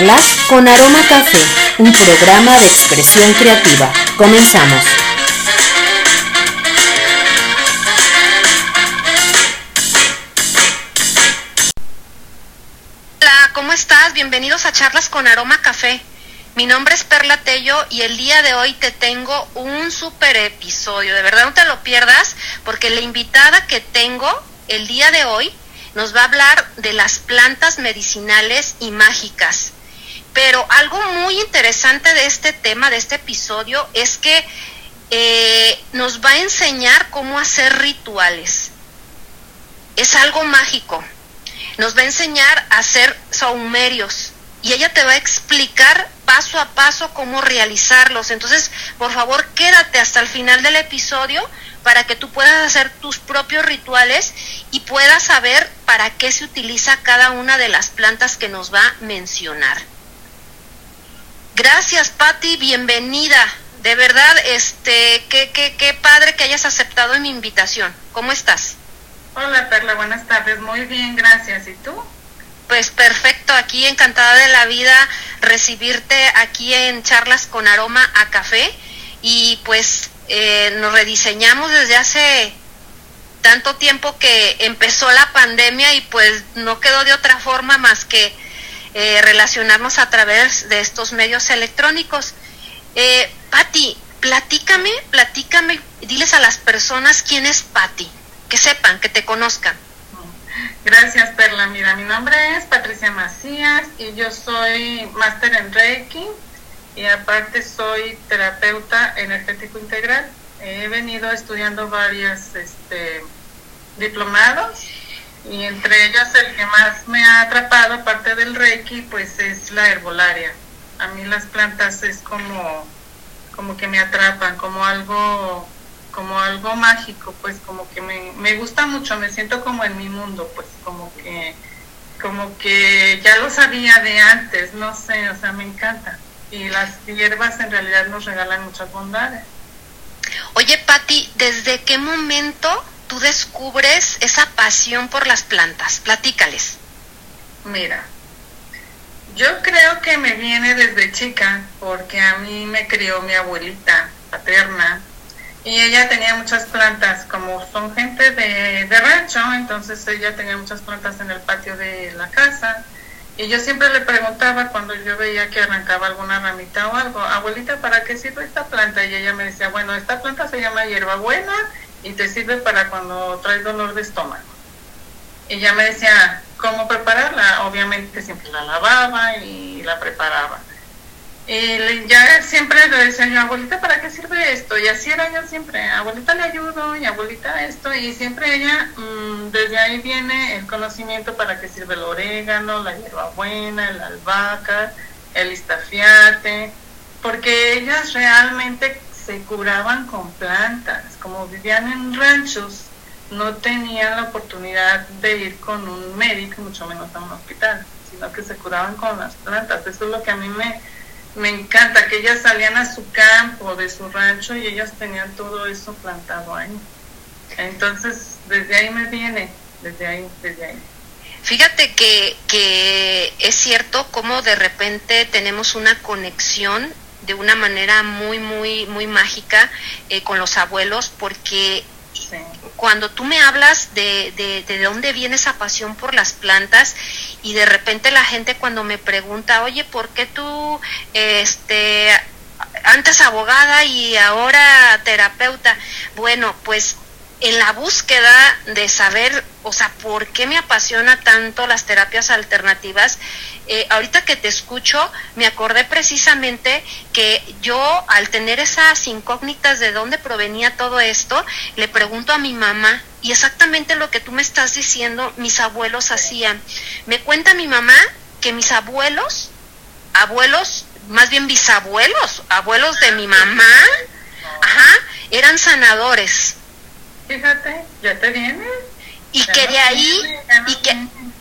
Charlas con Aroma Café, un programa de expresión creativa. Comenzamos. Hola, ¿cómo estás? Bienvenidos a Charlas con Aroma Café. Mi nombre es Perla Tello y el día de hoy te tengo un super episodio. De verdad no te lo pierdas porque la invitada que tengo el día de hoy nos va a hablar de las plantas medicinales y mágicas. Pero algo muy interesante de este tema, de este episodio, es que eh, nos va a enseñar cómo hacer rituales. Es algo mágico. Nos va a enseñar a hacer saumerios y ella te va a explicar paso a paso cómo realizarlos. Entonces, por favor, quédate hasta el final del episodio para que tú puedas hacer tus propios rituales y puedas saber para qué se utiliza cada una de las plantas que nos va a mencionar. Gracias, Patti, bienvenida. De verdad, este, qué, qué, qué padre que hayas aceptado mi invitación. ¿Cómo estás? Hola, Perla, buenas tardes. Muy bien, gracias. ¿Y tú? Pues perfecto, aquí encantada de la vida recibirte aquí en charlas con aroma a café y pues eh, nos rediseñamos desde hace tanto tiempo que empezó la pandemia y pues no quedó de otra forma más que eh, relacionarnos a través de estos medios electrónicos. Eh, Patti, platícame, platícame, diles a las personas quién es Patti, que sepan, que te conozcan. Gracias, Perla. Mira, mi nombre es Patricia Macías y yo soy máster en Reiki y aparte soy terapeuta energético integral. He venido estudiando varios este, diplomados y entre ellos el que más me ha atrapado, aparte del Reiki, pues es la herbolaria. A mí las plantas es como, como que me atrapan, como algo como algo mágico, pues como que me, me gusta mucho, me siento como en mi mundo, pues como que como que ya lo sabía de antes, no sé, o sea, me encanta. Y las hierbas en realidad nos regalan muchas bondades. Oye, Patti, ¿desde qué momento tú descubres esa pasión por las plantas? Platícales. Mira, yo creo que me viene desde chica, porque a mí me crió mi abuelita paterna, y ella tenía muchas plantas, como son gente de, de, rancho, entonces ella tenía muchas plantas en el patio de la casa. Y yo siempre le preguntaba cuando yo veía que arrancaba alguna ramita o algo, abuelita, ¿para qué sirve esta planta? Y ella me decía, bueno, esta planta se llama hierbabuena y te sirve para cuando traes dolor de estómago. Y ella me decía, ¿cómo prepararla? Obviamente siempre la lavaba y la preparaba. Y ya siempre le decía yo, abuelita, ¿para qué sirve esto? Y así era yo siempre, abuelita le ayudo y abuelita esto. Y siempre ella, mmm, desde ahí viene el conocimiento para qué sirve el orégano, la hierbabuena, el albahaca, el istafiate, porque ellas realmente se curaban con plantas, como vivían en ranchos, no tenían la oportunidad de ir con un médico, mucho menos a un hospital, sino que se curaban con las plantas. Eso es lo que a mí me me encanta que ellas salían a su campo, de su rancho y ellas tenían todo eso plantado ahí. Entonces, desde ahí me viene, desde ahí, desde ahí. Fíjate que, que es cierto como de repente tenemos una conexión de una manera muy, muy, muy mágica eh, con los abuelos porque Sí. Cuando tú me hablas de, de, de, dónde viene esa pasión por las plantas y de repente la gente cuando me pregunta, oye, ¿por qué tú, este, antes abogada y ahora terapeuta? Bueno, pues en la búsqueda de saber, o sea, por qué me apasiona tanto las terapias alternativas, eh, ahorita que te escucho, me acordé precisamente que yo, al tener esas incógnitas de dónde provenía todo esto, le pregunto a mi mamá, y exactamente lo que tú me estás diciendo, mis abuelos hacían. Me cuenta mi mamá que mis abuelos, abuelos, más bien bisabuelos, abuelos de mi mamá, ajá, eran sanadores Fíjate, ya te viene. Y que de ahí, y que,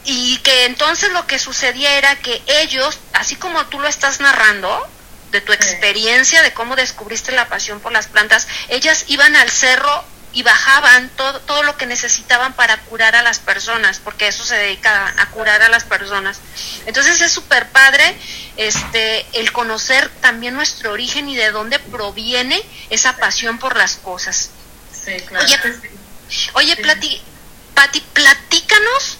y que entonces lo que sucedía era que ellos, así como tú lo estás narrando, de tu experiencia, de cómo descubriste la pasión por las plantas, ellas iban al cerro y bajaban todo, todo lo que necesitaban para curar a las personas, porque eso se dedica a, curar a las personas. Entonces es súper padre este, el conocer también nuestro origen y de dónde proviene esa pasión por las cosas. Sí, claro. Oye, Pati, platícanos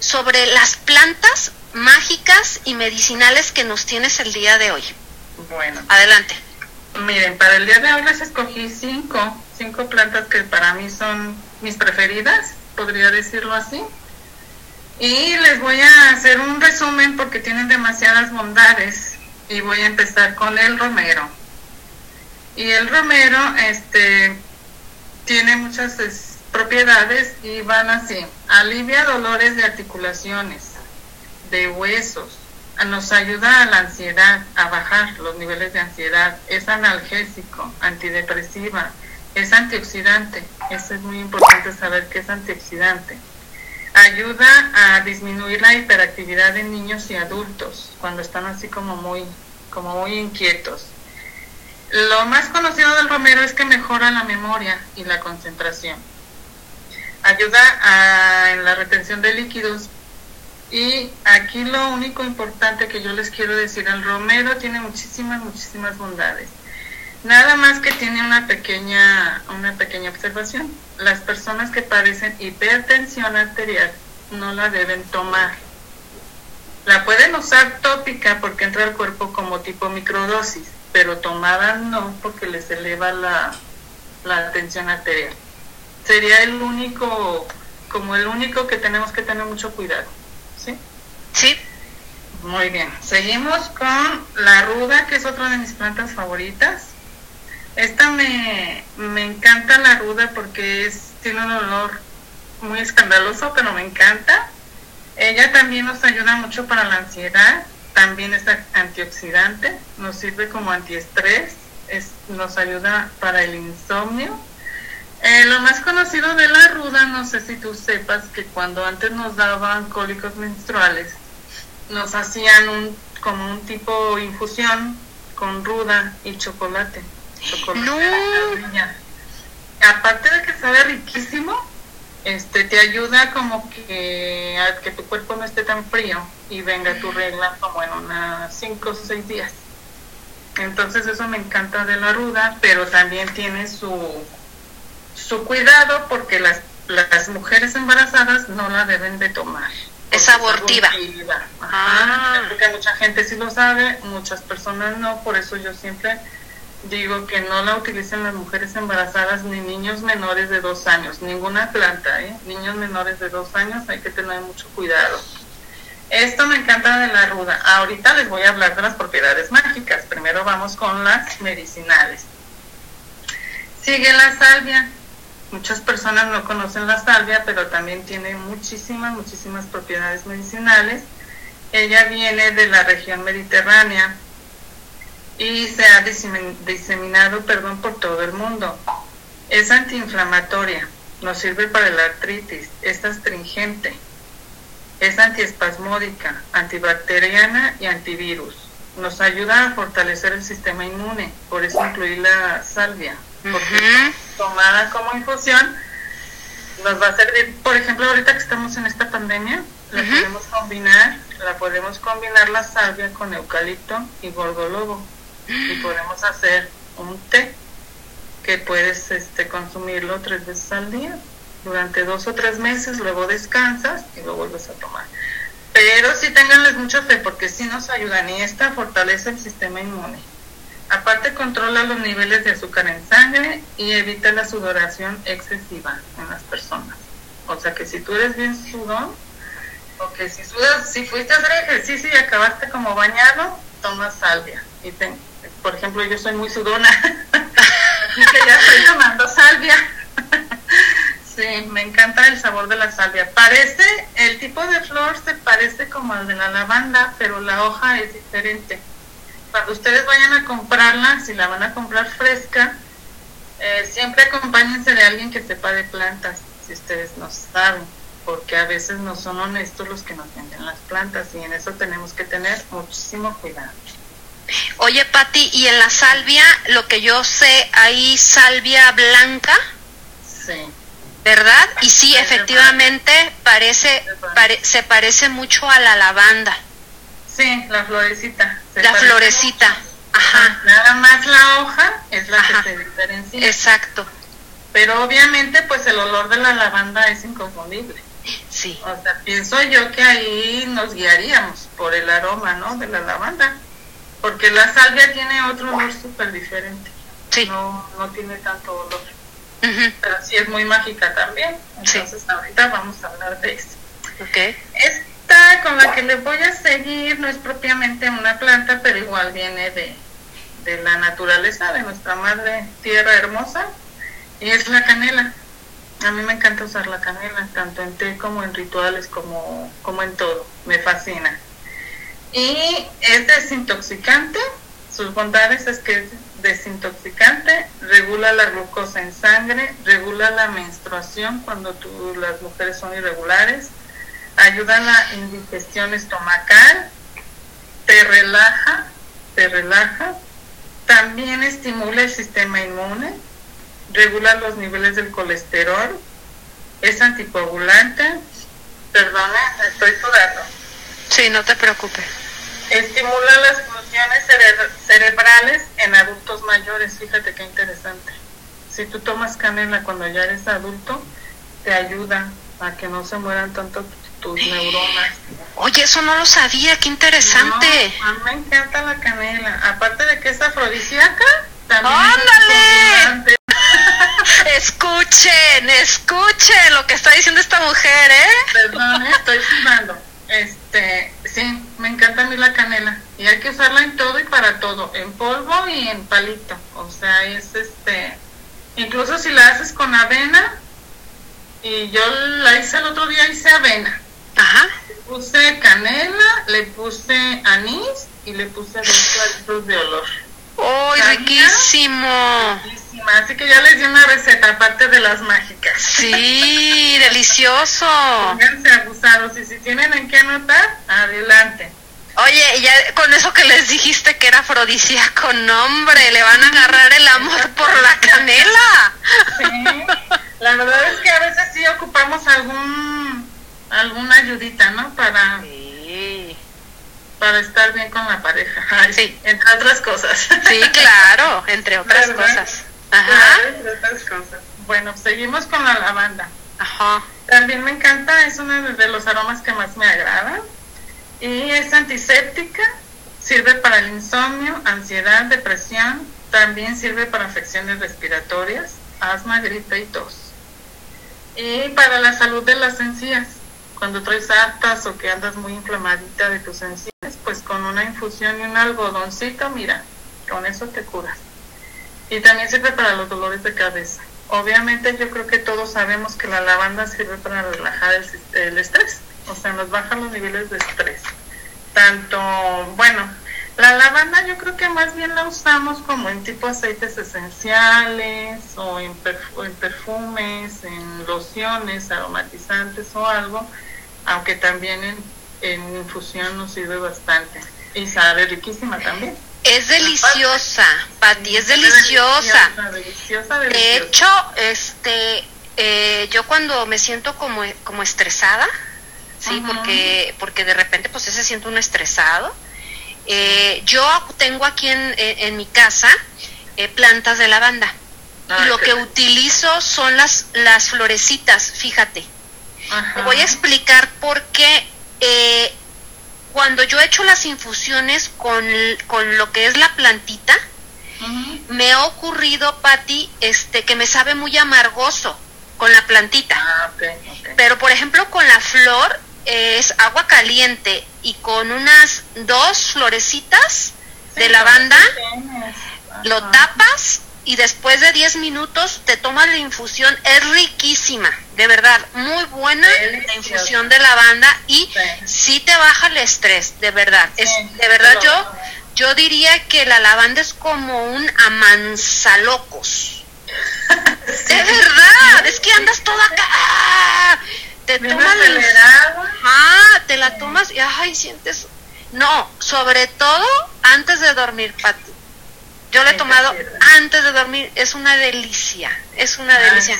sobre las plantas mágicas y medicinales que nos tienes el día de hoy. Bueno. Adelante. Miren, para el día de hoy les escogí cinco, cinco plantas que para mí son mis preferidas, podría decirlo así. Y les voy a hacer un resumen porque tienen demasiadas bondades. Y voy a empezar con el romero. Y el romero, este, tiene muchas propiedades y van así. Alivia dolores de articulaciones, de huesos, nos ayuda a la ansiedad, a bajar los niveles de ansiedad, es analgésico, antidepresiva, es antioxidante, eso es muy importante saber que es antioxidante. Ayuda a disminuir la hiperactividad de niños y adultos cuando están así como muy, como muy inquietos. Lo más conocido del romero es que mejora la memoria y la concentración. Ayuda a, en la retención de líquidos y aquí lo único importante que yo les quiero decir, el romero tiene muchísimas, muchísimas bondades. Nada más que tiene una pequeña, una pequeña observación. Las personas que padecen hipertensión arterial no la deben tomar. La pueden usar tópica porque entra al cuerpo como tipo microdosis, pero tomada no porque les eleva la, la tensión arterial. Sería el único, como el único que tenemos que tener mucho cuidado. ¿sí? Sí. Muy bien. Seguimos con la ruda, que es otra de mis plantas favoritas. Esta me, me encanta la ruda porque es, tiene un olor muy escandaloso, pero me encanta. Ella también nos ayuda mucho para la ansiedad, también es antioxidante, nos sirve como antiestrés, es, nos ayuda para el insomnio eh, lo más conocido de la ruda, no sé si tú sepas que cuando antes nos daban cólicos menstruales, nos hacían un como un tipo infusión con ruda y chocolate. no. Aparte de que sabe riquísimo, este te ayuda como que a que tu cuerpo no esté tan frío y venga tu regla como en unas 5 o 6 días. Entonces eso me encanta de la ruda, pero también tiene su su cuidado porque las, las mujeres embarazadas no la deben de tomar. Es abortiva. ah. Porque mucha gente sí lo sabe, muchas personas no, por eso yo siempre digo que no la utilicen las mujeres embarazadas ni niños menores de dos años, ninguna planta, ¿eh? niños menores de dos años hay que tener mucho cuidado. Esto me encanta de la ruda. Ahorita les voy a hablar de las propiedades mágicas. Primero vamos con las medicinales. Sigue la salvia. Muchas personas no conocen la salvia, pero también tiene muchísimas, muchísimas propiedades medicinales. Ella viene de la región mediterránea y se ha diseminado perdón, por todo el mundo. Es antiinflamatoria, nos sirve para la artritis, es astringente, es antiespasmódica, antibacteriana y antivirus. Nos ayuda a fortalecer el sistema inmune, por eso incluir la salvia porque tomada como infusión nos va a servir, por ejemplo, ahorita que estamos en esta pandemia, la podemos combinar, la podemos combinar la salvia con eucalipto y gordolobo y podemos hacer un té que puedes este consumirlo tres veces al día durante dos o tres meses, luego descansas y lo vuelves a tomar. Pero sí tenganles mucha fe porque sí nos ayudan y esta fortalece el sistema inmune. Aparte controla los niveles de azúcar en sangre y evita la sudoración excesiva en las personas. O sea que si tú eres bien sudón, o que si sudas, si fuiste a hacer ejercicio y acabaste como bañado, toma salvia. Y por ejemplo, yo soy muy sudona, así que ya estoy tomando salvia. sí, me encanta el sabor de la salvia. Parece, el tipo de flor se parece como al de la lavanda, pero la hoja es diferente cuando ustedes vayan a comprarla, si la van a comprar fresca, eh, siempre acompáñense de alguien que sepa de plantas, si ustedes no saben, porque a veces no son honestos los que nos venden las plantas y en eso tenemos que tener muchísimo cuidado. Oye, Patti, y en la salvia, lo que yo sé, hay salvia blanca. Sí. ¿Verdad? Y sí, efectivamente parece, se parece mucho a la lavanda. Sí, la florecita. la florecita. Ajá. Nada más la hoja es la que se diferencia. Exacto. Pero obviamente pues el olor de la lavanda es inconfundible. Sí. O sea, pienso yo que ahí nos guiaríamos por el aroma, ¿no? De la lavanda. Porque la salvia tiene otro olor súper diferente. Sí. No, no tiene tanto olor. Pero sí es muy mágica también. Entonces ahorita vamos a hablar de eso. Okay. Esta con la que le voy a seguir no es propiamente una planta, pero igual viene de, de la naturaleza, de nuestra madre tierra hermosa, y es la canela. A mí me encanta usar la canela, tanto en té como en rituales, como, como en todo. Me fascina. Y es desintoxicante. Sus bondades es que es desintoxicante, regula la glucosa en sangre, regula la menstruación cuando tú, las mujeres son irregulares, ayuda a la indigestión estomacal, te relaja, te relaja, también estimula el sistema inmune, regula los niveles del colesterol, es anticoagulante, perdona, estoy sudando. Sí, no te preocupes. Estimula las funciones cerebrales en adultos mayores, fíjate qué interesante. Si tú tomas canela cuando ya eres adulto, te ayuda a que no se mueran tanto tus neuronas. Oye, eso no lo sabía, qué interesante. a mí me encanta la canela. Aparte de que es afrodisíaca, también ¡Ándale! escuchen, escuchen lo que está diciendo esta mujer, ¿eh? Perdón, ¿eh? estoy filmando. Este, sí, me encanta a mí la canela. Y hay que usarla en todo y para todo, en polvo y en palito. O sea, es este, incluso si la haces con avena, y yo la hice el otro día, hice avena. Ajá. Le puse canela, le puse anís y le puse dos de olor. ¡Uy, riquísimo! Así que ya les di una receta, aparte de las mágicas. Sí, delicioso. Pónganse abusados y si tienen en qué anotar, adelante. Oye, ya con eso que les dijiste que era afrodisíaco, nombre, le van a agarrar el amor por la canela. Sí, la verdad es que a veces sí ocupamos algún alguna ayudita, ¿no? Para para estar bien con la pareja. sí. Entre otras cosas. Sí, claro, entre otras cosas. Ajá. entre otras cosas. Bueno, seguimos con la lavanda. Ajá. También me encanta, es uno de los aromas que más me agrada. Y es antiséptica, sirve para el insomnio, ansiedad, depresión, también sirve para afecciones respiratorias, asma, gripe y tos. Y para la salud de las encías, cuando traes hartas o que andas muy inflamadita de tus encías, pues con una infusión y un algodoncito, mira, con eso te curas. Y también sirve para los dolores de cabeza. Obviamente yo creo que todos sabemos que la lavanda sirve para relajar el, el estrés, o sea, nos baja los niveles de estrés. Tanto, bueno, la lavanda yo creo que más bien la usamos como en tipo aceites esenciales o en, en perfumes, en lociones aromatizantes o algo, aunque también en, en infusión nos sirve bastante. Y sabe riquísima también. Es deliciosa, Pati, es deliciosa. Deliciosa, De hecho, este, eh, yo cuando me siento como, como estresada, sí, porque, porque de repente pues se siente uno estresado. Eh, yo tengo aquí en, en, mi casa eh, plantas de lavanda. y lo que utilizo son las, las florecitas, fíjate. Te voy a explicar por qué eh, cuando yo he hecho las infusiones con, con lo que es la plantita, me ha ocurrido, Patti, este, que me sabe muy amargoso con la plantita. Ah, Pero, por ejemplo, con la flor es agua caliente y con unas dos florecitas de lavanda, lo tapas y después de 10 minutos te tomas la infusión, es riquísima, de verdad, muy buena la infusión de lavanda y sí. te baja el estrés, de verdad. es de verdad yo yo diría que la lavanda es como un amansalocos. de verdad, es que andas toda acá. ¡ah! Te tomas la ah, te la tomas y ay, sientes no, sobre todo antes de dormir, Pati. Yo lo he tomado antes de dormir, es una delicia, es una delicia.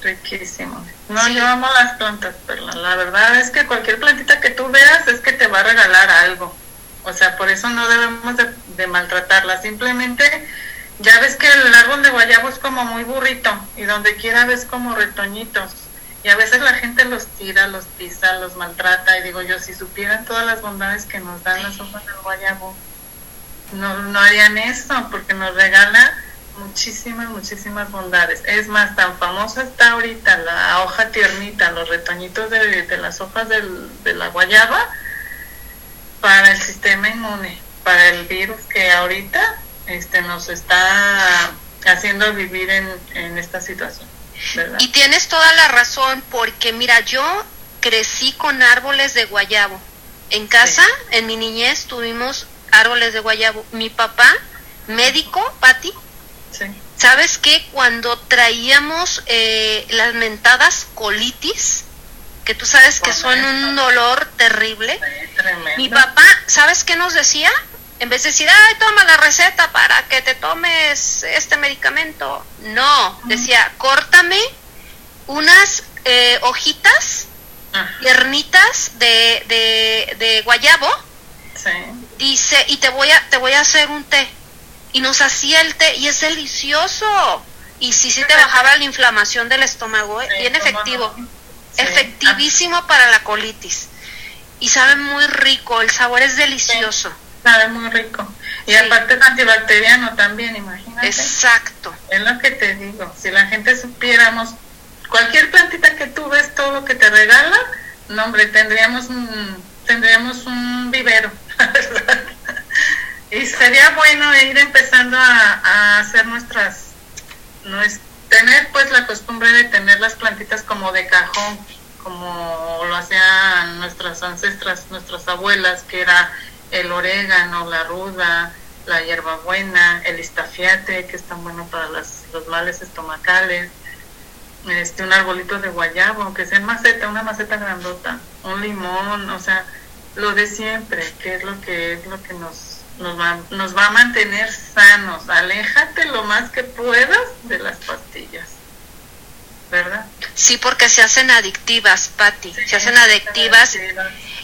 Riquísimo. No, yo amo las plantas, pero la verdad es que cualquier plantita que tú veas es que te va a regalar algo. O sea, por eso no debemos de, de maltratarla. Simplemente, ya ves que el árbol de guayabo es como muy burrito y donde quiera ves como retoñitos. Y a veces la gente los tira, los pisa, los maltrata. Y digo yo, si supieran todas las bondades que nos dan las hojas del guayabo, no, no harían eso, porque nos regala muchísimas, muchísimas bondades. Es más, tan famosa está ahorita la hoja tiernita, los retoñitos de, de las hojas del, de la guayaba para el sistema inmune, para el virus que ahorita este, nos está haciendo vivir en, en esta situación. ¿verdad? Y tienes toda la razón, porque mira, yo crecí con árboles de guayabo. En casa, Sí. en mi niñez, tuvimos árboles de guayabo. Mi papá, médico, Patti, Sí, ¿sabes qué? Cuando traíamos eh, las mentadas colitis, que tú sabes que son un dolor terrible, sí, mi papá, ¿sabes qué nos decía? En vez de decir, ay, toma la receta para que te tomes este medicamento. No, decía, córtame unas eh, hojitas tiernitas de, de, de guayabo, sí, dice, y te voy a, te voy a hacer un té. Y nos hacía el té, y es delicioso. Y sí, sí te bajaba la inflamación del estómago, ¿eh? bien efectivo. Efectivísimo para la colitis. Y sabe muy rico, el sabor es delicioso. Sabe muy rico. Y Sí. aparte es antibacteriano también, imagínate. Exacto. Es lo que te digo. Si la gente supiéramos, cualquier plantita que tú ves, todo lo que te regala, no, hombre, tendríamos un, tendríamos un vivero. y sería bueno ir empezando a, hacer nuestras, nues- tener pues la costumbre de tener las plantitas como de cajón, como lo hacían nuestras ancestras, nuestras abuelas, que era el orégano, la ruda, la hierbabuena, el estafiate, que es tan bueno para las, los males estomacales, este, un arbolito de guayabo, aunque sea en maceta, una maceta grandota, un limón, o sea, lo de siempre, que es lo que es lo que nos, nos, va, nos va a mantener sanos. Aléjate lo más que puedas de las pastillas, ¿verdad? Sí, porque se hacen adictivas, Patti. Se hacen adictivas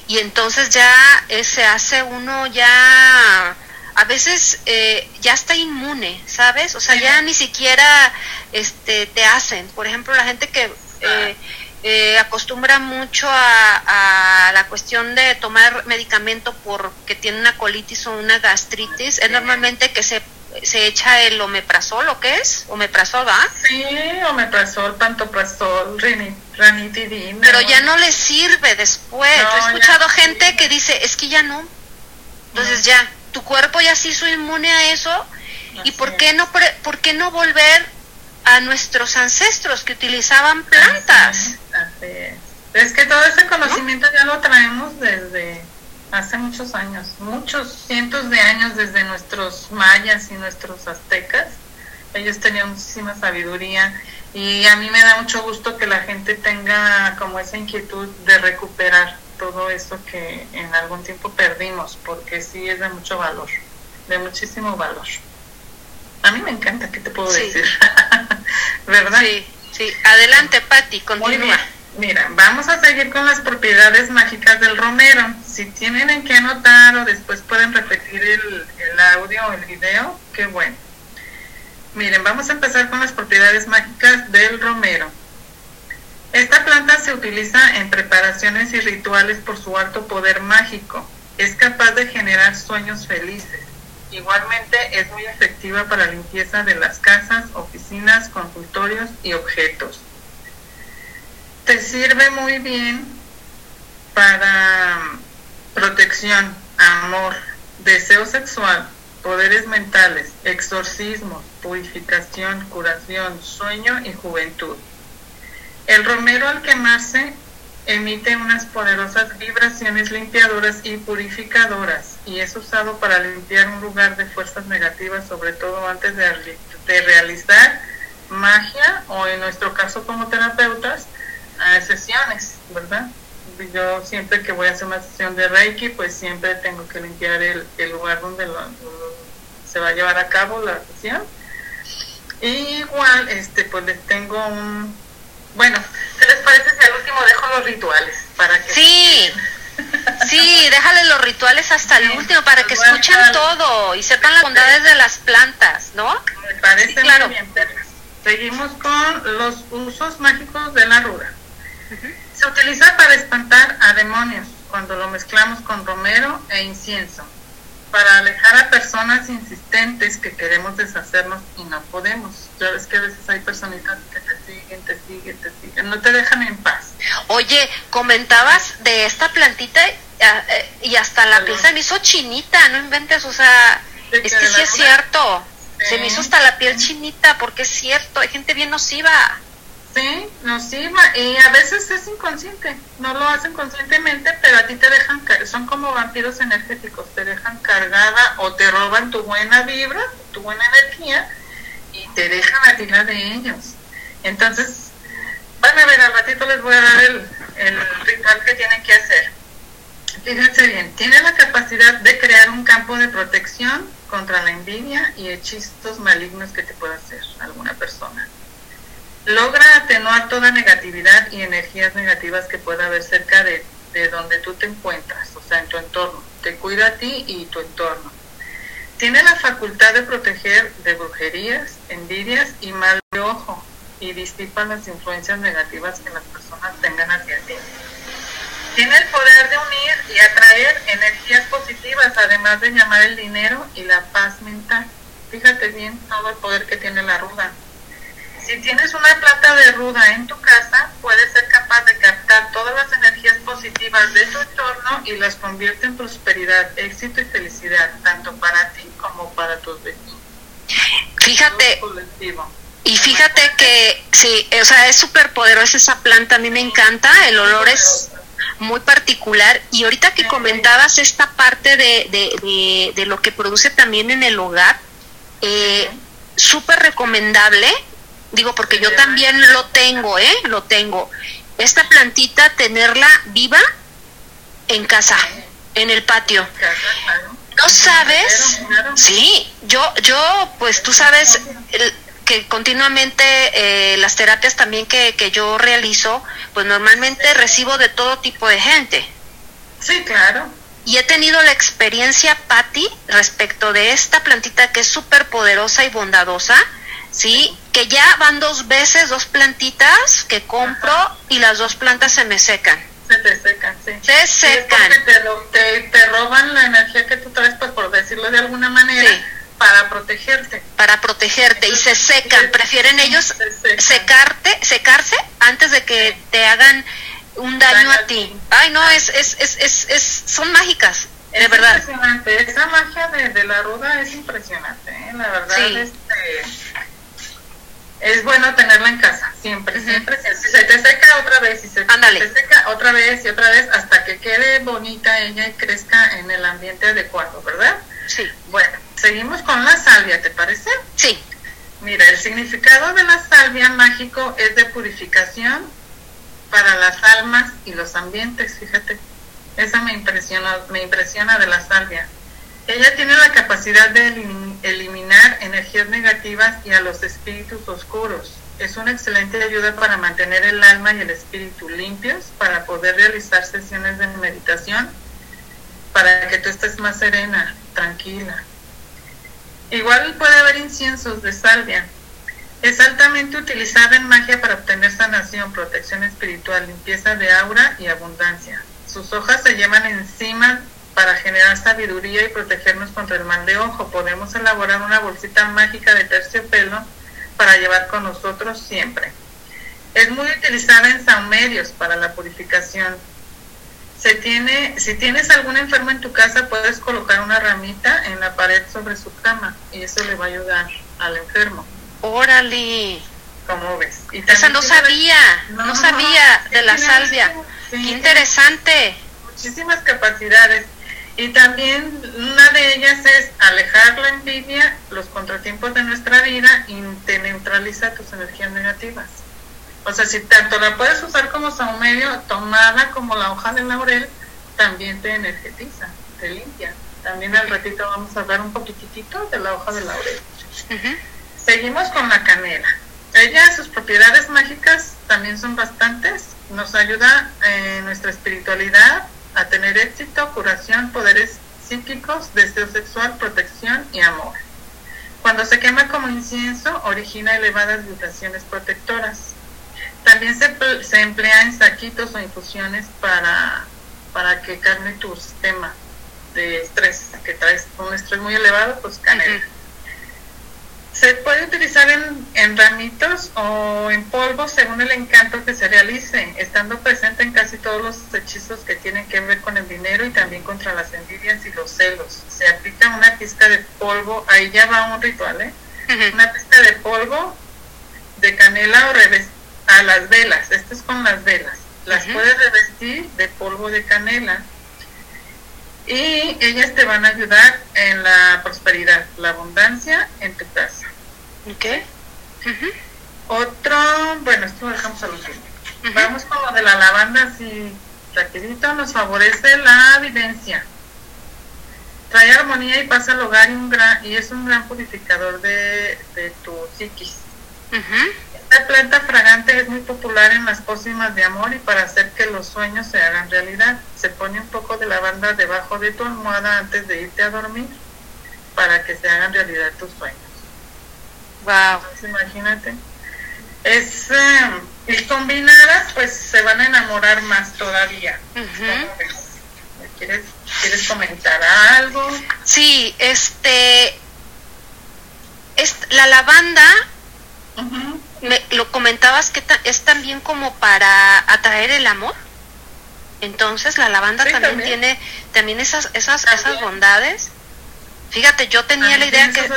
y entonces ya eh, se hace uno ya a veces eh, ya está inmune, ¿sabes? O sea, ya ni siquiera este te hacen. Por ejemplo, la gente que eh, eh, acostumbra mucho a, a la cuestión de tomar medicamento porque tiene una colitis o una gastritis, es normalmente que se se echa el omeprazol, ¿o qué es? Omeprazol, ¿va? Sí, omeprazol, pantoprazol, ranitidina. Pero ya no le sirve después. No, Yo he escuchado gente que dice, es que ya no. Entonces ya, tu cuerpo ya se hizo inmune a eso. ¿Y por qué no pre- por qué no volver a nuestros ancestros que utilizaban plantas? Es que todo ese conocimiento ya lo traemos desde hace muchos años, muchos cientos de años desde nuestros mayas y nuestros aztecas. Ellos tenían muchísima sabiduría y a mí me da mucho gusto que la gente tenga como esa inquietud de recuperar todo eso que en algún tiempo perdimos, porque sí es de mucho valor, de muchísimo valor. A mí me encanta, ¿qué te puedo Sí. decir? ¿Verdad? Sí, sí. Adelante, Patti, continúa. Mira, vamos a seguir con las propiedades mágicas del romero. Si tienen en qué anotar o después pueden repetir el, el audio o el video, qué bueno. Miren, vamos a empezar con las propiedades mágicas del romero. Esta planta se utiliza en preparaciones y rituales por su alto poder mágico. Es capaz de generar sueños felices. Igualmente es muy efectiva para limpieza de las casas, oficinas, consultorios y objetos te sirve muy bien para protección, amor, deseo sexual, poderes mentales, exorcismo, purificación, curación, sueño y juventud. El romero al quemarse emite unas poderosas vibraciones limpiadoras y purificadoras y es usado para limpiar un lugar de fuerzas negativas, sobre todo antes de, de realizar magia o en nuestro caso como terapeutas, sesiones, ¿verdad? Yo siempre que voy a hacer una sesión de Reiki, pues siempre tengo que limpiar el, el lugar donde lo- se va a llevar a cabo la sesión. Y igual, este, pues les tengo un, Bueno, ¿qué les parece si al último dejo los rituales? Para que Sí, sí, déjale los rituales hasta el último para que a escuchen todo y sepan las bondades de las plantas, ¿no? Me parece Sí, claro. muy bien. Seguimos con los usos mágicos de la ruda. Se utiliza para espantar a demonios cuando lo mezclamos con romero e incienso, para alejar a personas insistentes que queremos deshacernos y no podemos. Ya ves que a veces hay personitas que te siguen, te siguen, te siguen, no te dejan en paz. Oye, comentabas de esta plantita eh, eh, y hasta la piel se me hizo chinita, no inventes, o sea, ¿De es que sí es cierto. Se me Sí. hizo hasta la piel chinita porque es cierto, hay gente bien nociva. Sí, nociva y a veces es inconsciente, no lo hacen conscientemente, pero a ti te dejan, son como vampiros energéticos, te dejan cargada o te roban tu buena vibra, tu buena energía y te dejan a ti de ellos. Entonces, van a ver, al ratito les voy a dar el, el ritual que tienen que hacer. Fíjense bien, tiene la capacidad de crear un campo de protección contra la envidia y hechizos malignos que te pueda hacer alguna persona logra atenuar toda negatividad y energías negativas que pueda haber cerca de, de donde tú te encuentras, o sea, en tu entorno. Te cuida a ti y tu entorno. Tiene la facultad de proteger de brujerías, envidias y mal de ojo y disipa las influencias negativas que las personas tengan hacia ti. Tiene el poder de unir y atraer energías positivas, además de llamar el dinero y la paz mental. Fíjate bien todo el poder que tiene la ruda. Si tienes una planta de ruda en tu casa, puedes ser capaz de captar todas las energías positivas de tu entorno y las convierte en prosperidad, éxito y felicidad, tanto para ti como para tus vecinos. Fíjate, y fíjate que sí, o sea, es súper poderosa esa planta, a mí me encanta, el olor es muy particular. Y ahorita que comentabas esta parte de, de, de, de lo que produce también en el hogar, eh, súper recomendable, digo porque yo también lo tengo, ¿eh? Lo tengo. Esta plantita, tenerla viva en casa, en el patio. ¿No sabes? Sí, yo, yo, pues tú sabes el- que continuamente eh, las terapias también que, que yo realizo, pues normalmente recibo de todo tipo de gente. Sí, claro. Y he tenido la experiencia, Patti, respecto de esta plantita que es súper poderosa y bondadosa, ¿sí? Que ya van dos veces, dos plantitas que compro y las dos plantas se me secan. Se te secan, sí. Se secan. te, te, te roban la energía que tú traes, pues por decirlo de alguna manera, Sí. para protegerte. para protegerte y se secan. Prefieren ellos Se secan. secarte, secarse antes de que te hagan un daño Daño a ti. Ay, no, es, es, es, es, es- son mágicas, de Es verdad. impresionante, esa magia de, de la ruda es impresionante, ¿eh? la verdad. Sí. Este, es bueno tenerla en casa, siempre, Ujú. siempre. Si se te seca otra vez, y se te seca otra vez y otra vez, hasta que quede bonita ella y crezca en el ambiente adecuado, ¿verdad? Sí, Bueno, seguimos con la salvia, ¿te parece? sí, Mira, el significado de la salvia mágico es de purificación para las almas y los ambientes, fíjate. Esa me impresiona, me impresiona de la salvia. Ella tiene la capacidad de elim- eliminar energías negativas y a los espíritus oscuros. Es una excelente ayuda para mantener el alma y el espíritu limpios, para poder realizar sesiones de meditación, para que tú estés más serena, tranquila. Igual puede haber inciensos de salvia. Es altamente utilizada en magia para obtener sanación, protección espiritual, limpieza de aura y abundancia. Sus hojas se llevan encima para generar sabiduría y protegernos contra el mal de ojo. Podemos elaborar una bolsita mágica de terciopelo para llevar con nosotros siempre. Es muy utilizada en saumerios para la purificación. Se tiene, si tienes algún enfermo en tu casa, puedes colocar una ramita en la pared sobre su cama y eso le va a ayudar al enfermo, órale. como ves. Y Esa no sabía, no, No, sabía de la salvia. sí, Qué interesante. muchísimas capacidades. Y también una de ellas es alejar la envidia, los contratiempos de nuestra vida y te neutraliza tus energías negativas. O sea, si tanto la puedes usar como saumerio, tomada como la hoja de laurel, también te energetiza, te limpia. También al ratito vamos a hablar un poquitito de la hoja de laurel. Seguimos con la canela. Ella, sus propiedades mágicas también son bastantes. Nos ayuda en nuestra espiritualidad a tener éxito, curación, poderes psíquicos, deseo sexual, protección y amor. Cuando se quema como incienso, origina elevadas vibraciones protectoras. También se, se emplea en saquitos o infusiones para, para que calme tu sistema de estrés, que traes un estrés muy elevado, pues canela. Se puede utilizar en, en, ramitos o en polvo según el encanto que se realice, estando presente en casi todos los hechizos que tienen que ver con el dinero y también contra las envidias y los celos. Se aplica una pizca de polvo, ahí ya va un ritual, ¿eh? Una pizca de polvo de canela o revestir a las velas, esto es con las velas. Las puedes revestir de polvo de canela y ellas te van a ayudar en la prosperidad, la abundancia en tu casa. Ok. Otro, bueno, esto lo dejamos al último. Vamos con lo de la lavanda, así rapidito, nos favorece la vivencia. Trae armonía y pasa al hogar y, un gran, y es un gran purificador de, de tu psiquis. Esta planta fragante es muy popular en las pócimas de amor y para hacer que los sueños se hagan realidad. Se pone un poco de lavanda debajo de tu almohada antes de irte a dormir para que se hagan realidad tus sueños. Wow. Entonces, imagínate. Es, eh, y combinadas, pues se van a enamorar más todavía. ¿Quieres, ¿Quieres comentar algo? Sí, este. Es, la lavanda me, lo comentabas que es también como para atraer el amor. Entonces la lavanda Sí, también, también. tiene también esas esas También. esas bondades. Fíjate, yo tenía la idea que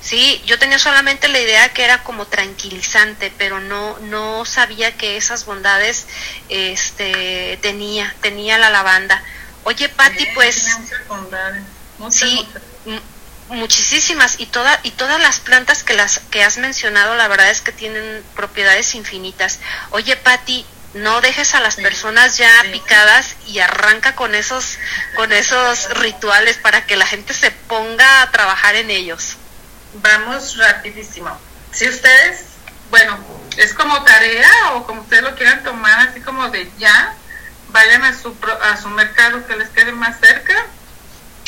sí, yo tenía solamente la idea que era como tranquilizante, pero no no sabía que esas bondades este tenía tenía la lavanda. Oye, Pati, pues muchas, Sí, muchas. Muchísimas y toda y todas las plantas que las que has mencionado la verdad es que tienen propiedades infinitas. Oye, Patti, no dejes a las Sí, personas ya sí. picadas y arranca con esos con esos rituales para que la gente se ponga a trabajar en ellos. Vamos rapidísimo. Si ustedes, bueno, es como tarea o como ustedes lo quieran tomar, así como de ya, vayan a su, pro- a su mercado que les quede más cerca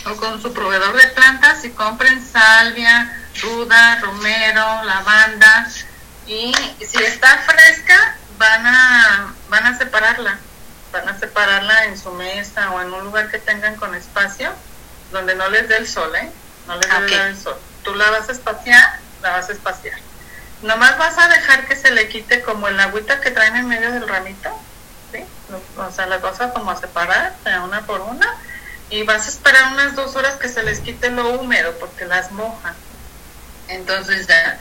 o con su proveedor de plantas y compren salvia, ruda, romero, lavanda y si está fresca van a van a separarla, van a separarla en su mesa o en un lugar que tengan con espacio donde no les dé el sol, ¿eh? No les debe Ok. dar el sol. Tú la vas a espaciar, la vas a espaciar. Nomás vas a dejar que se le quite como el agüita que traen en medio del ramito, ¿sí? O sea, las vas a como a separar una por una y vas a esperar unas dos horas que se les quite lo húmedo porque las mojan. Entonces ya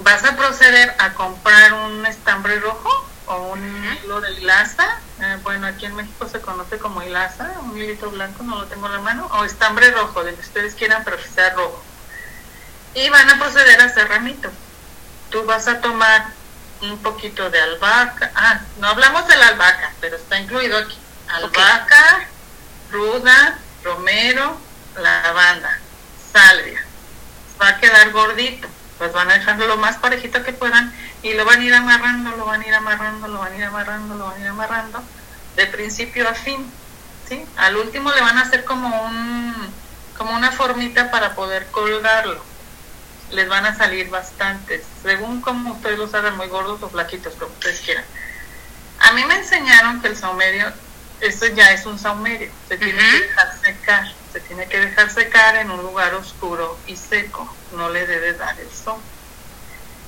vas a proceder a comprar un estambre rojo o un hilo de hilaza. eh, bueno, aquí en México se conoce como hilaza, un hilito blanco, no lo tengo en la mano, o estambre rojo, del que ustedes quieran, pero que sea rojo. Y van a proceder a hacer ramitos. Tú vas a tomar un poquito de albahaca. Ah, no hablamos de la albahaca, pero está incluido aquí. Albahaca, ruda, romero, lavanda, salvia. Va a quedar gordito. Pues van a dejarlo lo más parejito que puedan y lo van a ir amarrando, lo van a ir amarrando, lo van a ir amarrando, lo van a ir amarrando de principio a fin. ¿sí? Al último le van a hacer como un como una formita para poder colgarlo. Les van a salir bastantes, según como ustedes los hagan, muy gordos o flaquitos, como ustedes quieran. A mí me enseñaron que el saumerio, esto ya es un saumerio, se tiene que dejar secar, se tiene que dejar secar en un lugar oscuro y seco, no le debe dar el sol.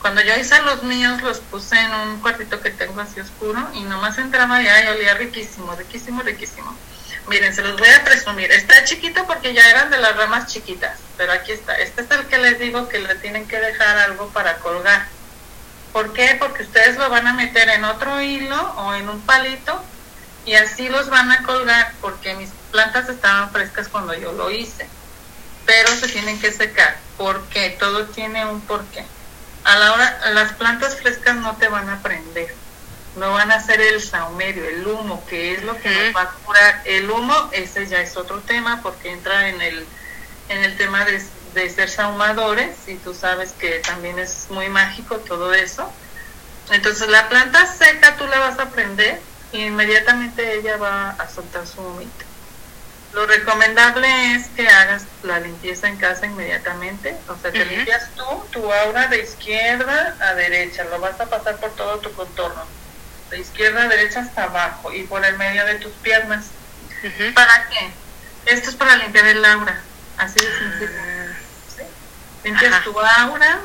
Cuando yo hice los míos, los puse en un cuartito que tengo así oscuro y nomás entraba ya y olía riquísimo, riquísimo, riquísimo. Miren, se los voy a presumir. Está chiquito porque ya eran de las ramas chiquitas, pero aquí está. Este es el que les digo que le tienen que dejar algo para colgar. ¿Por qué? Porque ustedes lo van a meter en otro hilo o en un palito y así los van a colgar porque mis plantas estaban frescas cuando yo lo hice. Pero se tienen que secar porque todo tiene un porqué. A la hora, las plantas frescas no te van a prender no van a hacer el saumerio, el humo, que es lo que nos va a curar. El humo, ese ya es otro tema, porque entra en el, en el tema de, de ser saumadores, y tú sabes que también es muy mágico todo eso. Entonces la planta seca tú la vas a prender inmediatamente ella va a soltar su humito. Lo recomendable es que hagas la limpieza en casa inmediatamente, o sea, te limpias tú, tu aura de izquierda a derecha, lo vas a pasar por todo tu contorno, de izquierda a derecha hasta abajo y por el medio de tus piernas. ¿Para qué? Esto es para limpiar el aura, así de sencillo. ¿sí? Limpias tu aura,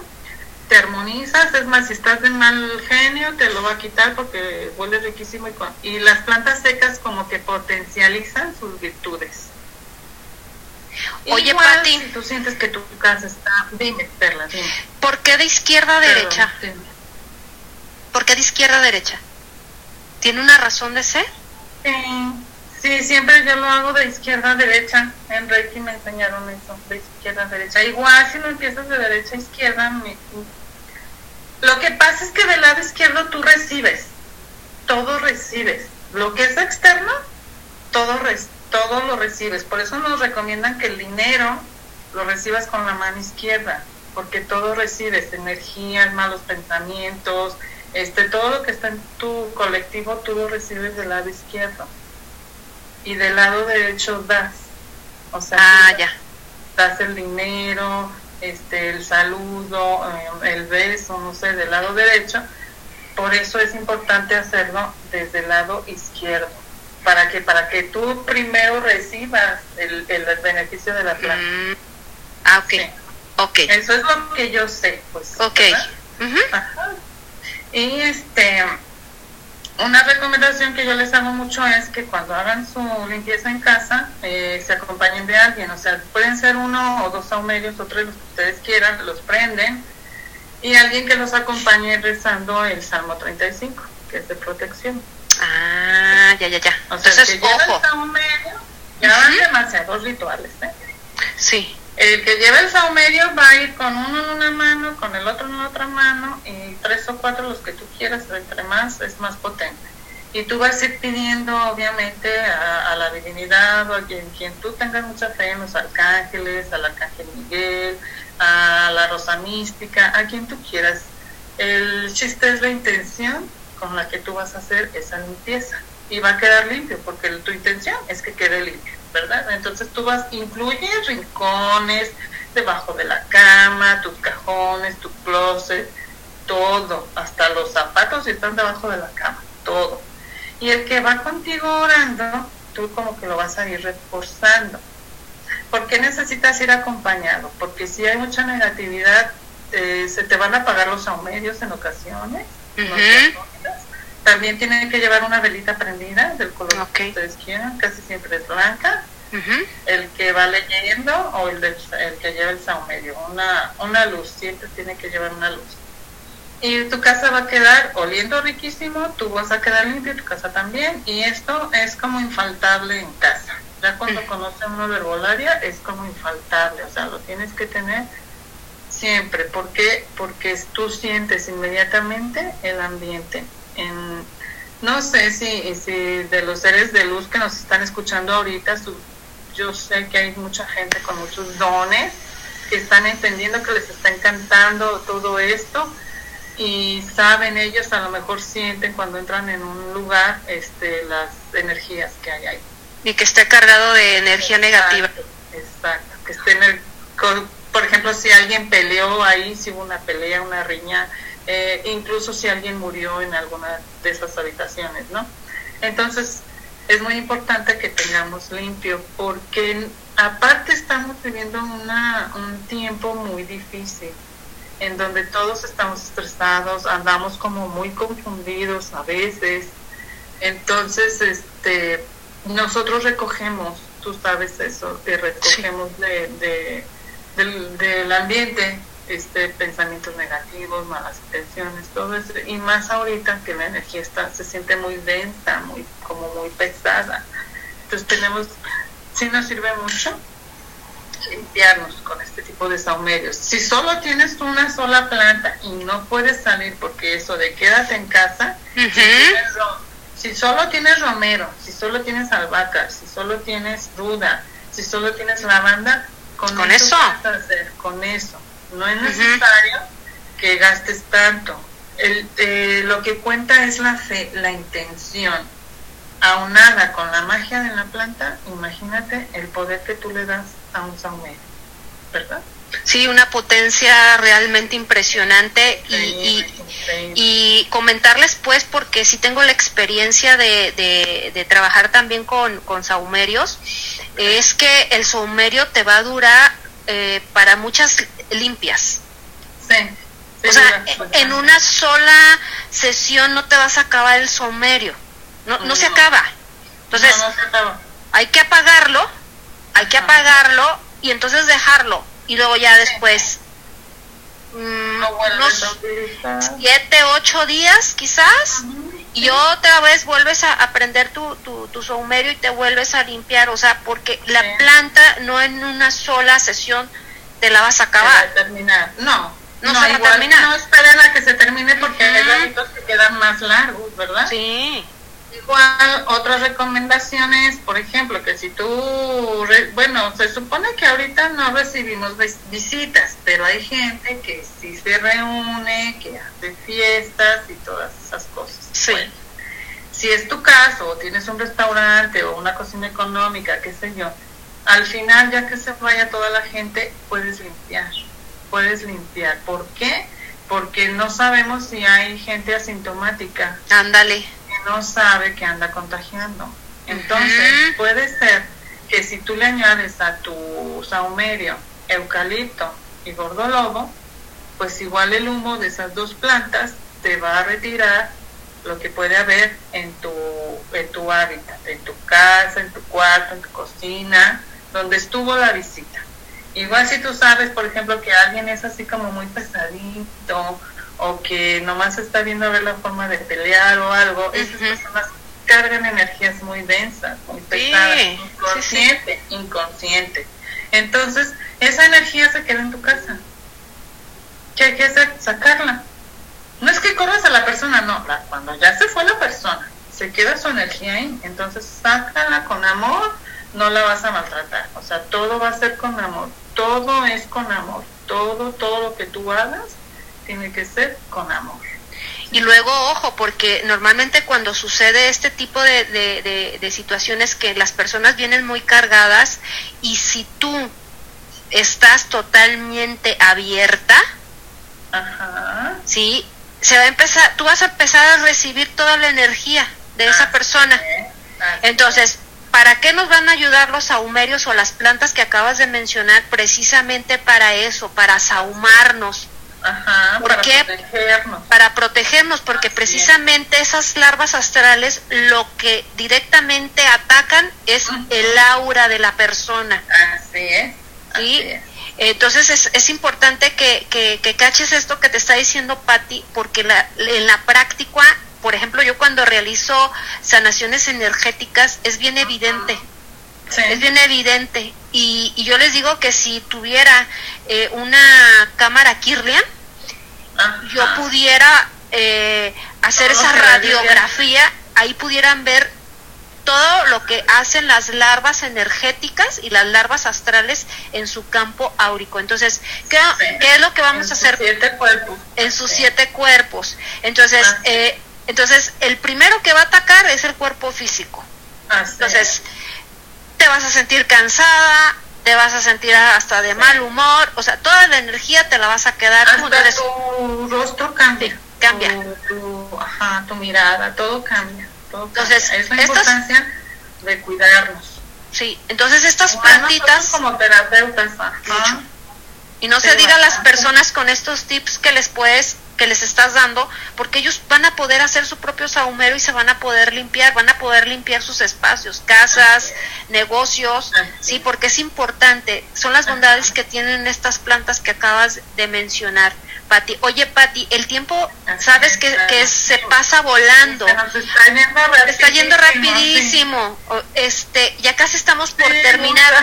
te armonizas, es más, si estás de mal genio, te lo va a quitar porque huele riquísimo y, y las plantas secas como que potencializan sus virtudes. Oye, Pati. Si tú sientes que tu casa está. Dime, Perla, dime. ¿Por qué de izquierda a derecha? ¿Por qué de izquierda a derecha? ¿Tiene una razón de ser? Sí, sí, siempre yo lo hago de izquierda a derecha. En Reiki me enseñaron eso, de izquierda a derecha. Igual si lo empiezas de derecha a izquierda, me... lo que pasa es que del lado izquierdo tú recibes, todo recibes. Lo que es externo, todo todo lo recibes. Por eso nos recomiendan que el dinero lo recibas con la mano izquierda, porque todo recibes, energías, malos pensamientos, este, todo lo que está en tu colectivo, tú lo recibes del lado izquierdo. Y del lado derecho das. O sea, ah, ya. das el dinero, este, el saludo, eh, el beso, no sé, del lado derecho. Por eso es importante hacerlo desde el lado izquierdo para que para que tú primero recibas el, el beneficio de la planta. Mm. Ah, ok. okay. Eso es lo que yo sé, pues. Ok. Y este, una recomendación que yo les hago mucho es que cuando hagan su limpieza en casa, eh, se acompañen de alguien. O sea, pueden ser uno o dos saumerios o tres, los que ustedes quieran, los prenden. Y alguien que los acompañe rezando el Salmo 35, que es de protección. Ah, ya, ya, ya. O sea, Entonces, que ojo. saumerio, ya van demasiados rituales, ¿eh? Sí. El que lleva el saumerio va a ir con uno en una mano, con el otro en la otra mano, y tres o cuatro los que tú quieras, entre más es más potente. Y tú vas a ir pidiendo, obviamente, a, la divinidad o a quien, quien tú tengas mucha fe, en los arcángeles, al arcángel Miguel, a la rosa mística, a quien tú quieras. El chiste es la intención con la que tú vas a hacer esa limpieza y va a quedar limpio porque tu intención es que quede limpio, ¿verdad? Entonces tú vas, incluyes rincones debajo de la cama, tus cajones, tu closet, todo, hasta los zapatos están debajo de la cama, todo. Y el que va contigo orando, tú como que lo vas a ir reforzando. ¿Por qué necesitas ir acompañado? Porque si hay mucha negatividad, eh, se te van a pagar los aumerios en ocasiones también tienen que llevar una velita prendida del color que ustedes quieran, casi siempre es blanca. El que va leyendo o el, el que lleva el saumerio, una, una luz, siempre tiene que llevar una luz. Y tu casa va a quedar oliendo riquísimo, tú vas a quedar limpio, tu casa también, y esto es como infaltable en casa. Ya cuando conoces una herbolaria es como infaltable, o sea, lo tienes que tener siempre. ¿Por qué? Porque tú sientes inmediatamente el ambiente. En, no sé si, si de los seres de luz que nos están escuchando ahorita, yo sé que hay mucha gente con muchos dones que están entendiendo que les está encantando todo esto y saben ellos a lo mejor sienten cuando entran en un lugar este las energías que hay ahí. Y que esté cargado de energía negativa. exacto que esté en por ejemplo, si alguien peleó ahí, si hubo una pelea, una riña, eh, incluso si alguien murió en alguna de esas habitaciones, ¿no? Entonces, es muy importante que tengamos limpio, porque aparte estamos viviendo una, un tiempo muy difícil, en donde todos estamos estresados, andamos como muy confundidos a veces. Entonces, este, nosotros recogemos, tú sabes eso, que recogemos de del, del ambiente, este, pensamientos negativos, malas intenciones, todo eso, y más ahorita que la energía está, se siente muy densa, muy, como muy pesada. Entonces tenemos, sí nos sirve mucho limpiarnos con este tipo de saumerios. Si solo tienes una sola planta y no puedes salir porque eso de quédate en casa, si, solo tienes romero, si solo tienes albahaca, si solo tienes ruda, si solo tienes lavanda, con, eso, con eso. No es necesario que gastes tanto. el, eh, lo que cuenta es la fe, la intención. Aunada con la magia de la planta, imagínate el poder que tú le das a un saumerio, ¿verdad? Sí, una potencia realmente impresionante y, y, y, comentarles pues porque sí tengo la experiencia de, de, de trabajar también con, con saumerios, es que el saumerio te va a durar eh, para muchas limpias. Sí. o sea, en una sola sesión no te vas a acabar el saumerio, no, no, se acaba. Entonces, no, no se acaba. hay que apagarlo, hay que apagarlo y entonces dejarlo. Y luego ya después mm, unos siete, ocho días quizás y otra vez vuelves a, a prender tu, tu, tu saumerio y te vuelves a limpiar, o sea, porque la planta no en una sola sesión te la vas a Se va acabar. a terminar. No, No no, se va a terminar. No esperen a que se termine porque hay Ujú. hábitos que quedan más largos, ¿verdad? Sí, Igual, otras recomendaciones, por ejemplo, que si tú, bueno, se supone que ahorita no recibimos vis- visitas, pero hay gente que sí se reúne, que hace fiestas y todas esas cosas. Sí. Bueno, si es tu caso, o tienes un restaurante o una cocina económica, qué sé yo, al final, ya que se vaya toda la gente, puedes limpiar, puedes limpiar. ¿Por qué? Porque no sabemos si hay gente asintomática ándale. que no sabe que anda contagiando. Entonces, puede ser que si tú le añades a tu saumerio eucalipto y gordolobo, pues igual el humo de esas dos plantas te va a retirar lo que puede haber en tu, en tu hábitat, en tu casa, en tu cuarto, en tu cocina, donde estuvo la visita. Igual si tú sabes, por ejemplo, que alguien es así como muy pesadito o que nomás está viendo a ver la forma de pelear o algo, esas personas cargan energías muy densas, muy pesadas, sí, inconsciente, inconsciente. Entonces, esa energía se queda en tu casa. ¿Qué hay que hacer? Sacarla. No es que corras a la persona, no. La- cuando ya se fue la persona, se queda su energía ahí. Entonces, sácala con amor, no la vas a maltratar. O sea, todo va a ser con amor. Todo es con amor. Todo, todo lo que tú hagas tiene que ser con amor. Y luego, ojo, porque normalmente cuando sucede este tipo de, de, de- de situaciones que las personas vienen muy cargadas y si tú estás totalmente abierta, Ajá. ¿sí? Se va a empezar, tú vas a empezar a recibir toda la energía de esa Así persona. es, Entonces, ¿para qué nos van a ayudar los saumerios o las plantas que acabas de mencionar? Precisamente para eso, para saumarnos, Ajá, ¿Por para qué? protegernos. para protegernos, porque Así es. precisamente esas larvas astrales lo que directamente atacan es el aura de la persona. Así es. ¿sí? Es. Entonces es, es importante que, que, que caches esto que te está diciendo Patti, porque la, en la práctica, por ejemplo, yo cuando realizo sanaciones energéticas es bien evidente, Sí. es bien evidente. Y, y yo les digo que si tuviera eh, una cámara Kirlian, Ajá. yo pudiera eh, hacer Todo esa radiografía, ahí pudieran ver todo lo que hacen las larvas energéticas y las larvas astrales en su campo áurico. Entonces, ¿qué, Sí. qué es lo que vamos En a sus hacer Siete cuerpos. en sus siete cuerpos? Entonces, Así eh, entonces el primero que va a atacar es el cuerpo físico. Así Entonces, te vas a sentir cansada, te vas a sentir hasta de mal humor, o sea, toda la energía te la vas a quedar hasta Entonces, tu rostro cambia. Sí, cambia. Tu, tu- ajá, tu mirada, todo cambia. Todo Entonces, es la estas- importancia de cuidarnos. sí, entonces estas plantitas... como terapeutas. Y no se diga a las personas con estos tips que les puedes, que les estás dando, porque ellos van a poder hacer su propio sahumero y se van a poder limpiar, van a poder limpiar sus espacios, casas, negocios, sí, porque es importante, son las bondades que tienen estas plantas que acabas de mencionar, Pati. Oye, Pati, el tiempo, sabes es, que, que se pasa volando. Se está yendo rapidísimo. Este, ya casi estamos por terminar.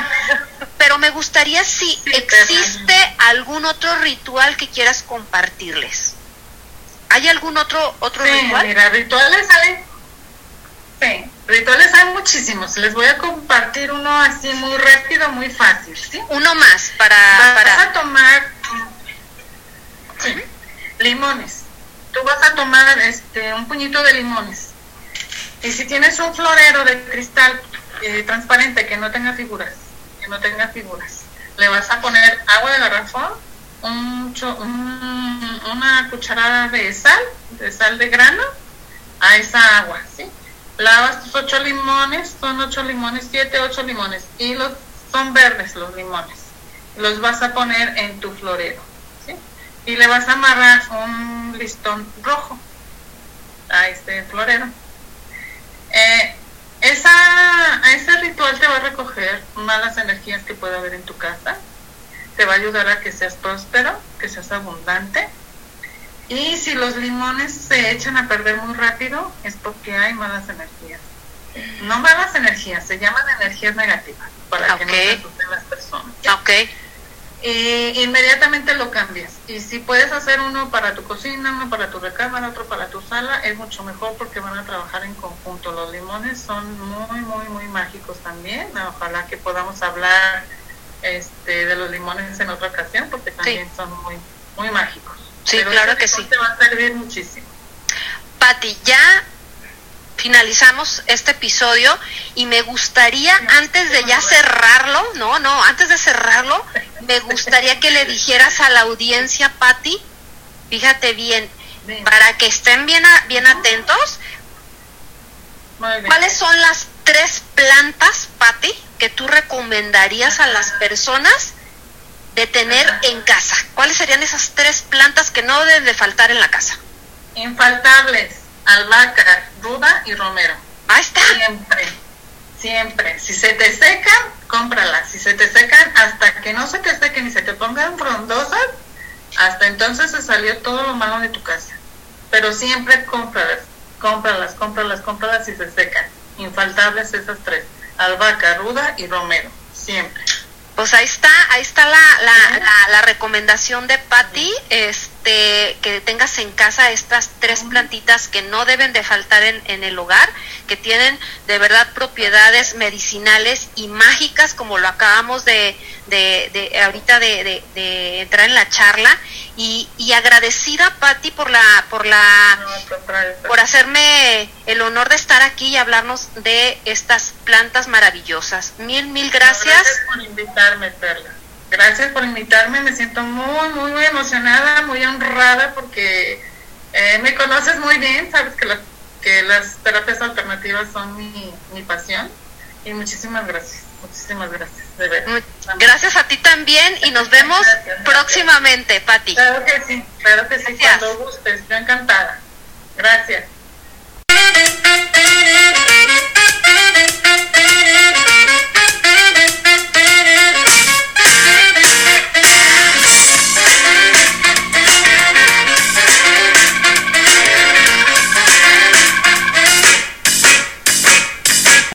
Pero me gustaría si existe algún otro ritual que quieras compartirles. ¿Hay algún otro otro Sí, ritual? mira, rituales hay. Sí, rituales hay muchísimos. Les voy a compartir uno así muy rápido, muy fácil, ¿sí? Uno más para Vas para a tomar sí, limones. tú vas a tomar este un puñito de limones. Y si tienes un florero de cristal eh, transparente que no tenga figuras, que no tenga figuras, le vas a poner agua de garrafón, un, una cucharada de sal, de sal de grano, a esa agua, ¿sí? Lavas tus ocho limones, son ocho limones, siete, ocho limones, y los son verdes los limones. Los vas a poner en tu florero, ¿sí? Y le vas a amarrar un listón rojo a este florero. Eh, esa, ese ritual te va a recoger malas energías que pueda haber en tu casa, te va a ayudar a que seas próspero, que seas abundante. Y si los limones se echan a perder muy rápido, es porque hay malas energías. No malas energías, se llaman energías negativas, para que no asusten las personas. Ok y inmediatamente lo cambias. Y si puedes hacer uno para tu cocina, uno para tu recámara, otro para tu sala, es mucho mejor porque van a trabajar en conjunto. Los limones son muy, muy, muy mágicos también. Ojalá que podamos hablar este, de los limones en otra ocasión porque también son muy, muy mágicos. Sí, claro que sí. Te va a servir muchísimo. Pati, ya finalizamos este episodio y me gustaría, antes de ya cerrarlo, no, no, antes de cerrarlo, me gustaría que le dijeras a la audiencia, Patti, fíjate bien, para que estén bien, bien atentos, ¿cuáles son las tres plantas, Patti, que tú recomendarías a las personas de tener en casa? ¿Cuáles serían esas tres plantas que no deben de faltar en la casa? Infaltables albahaca, ruda y romero. Ahí está. Siempre, siempre. Si se te secan, cómpralas. Si se te secan, hasta que no se te sequen y se te pongan frondosas, hasta entonces se salió todo lo malo de tu casa. Pero siempre cómpralas, cómpralas, cómpralas, cómpralas si se secan. Infaltables esas tres. Albahaca, ruda y romero. Siempre. Pues ahí está, ahí está la, la, la, recomendación de Patty, este, que tengas en casa estas tres plantitas que no deben de faltar en, en, el hogar, que tienen de verdad propiedades medicinales y mágicas, como lo acabamos de, de, de ahorita de, de, entrar en la charla, y, y agradecida Patty por la, por la, por hacerme el honor de estar aquí y hablarnos de estas plantas maravillosas. Mil, mil gracias Perla. Gracias por invitarme, me siento muy, muy, muy emocionada, muy honrada porque eh, me conoces muy bien, sabes que, que las terapias alternativas son mi, mi pasión y muchísimas gracias, muchísimas gracias. Gracias a ti también y nos vemos próximamente, Pati. Claro que sí, claro que sí, cuando gustes, yo encantada. Gracias.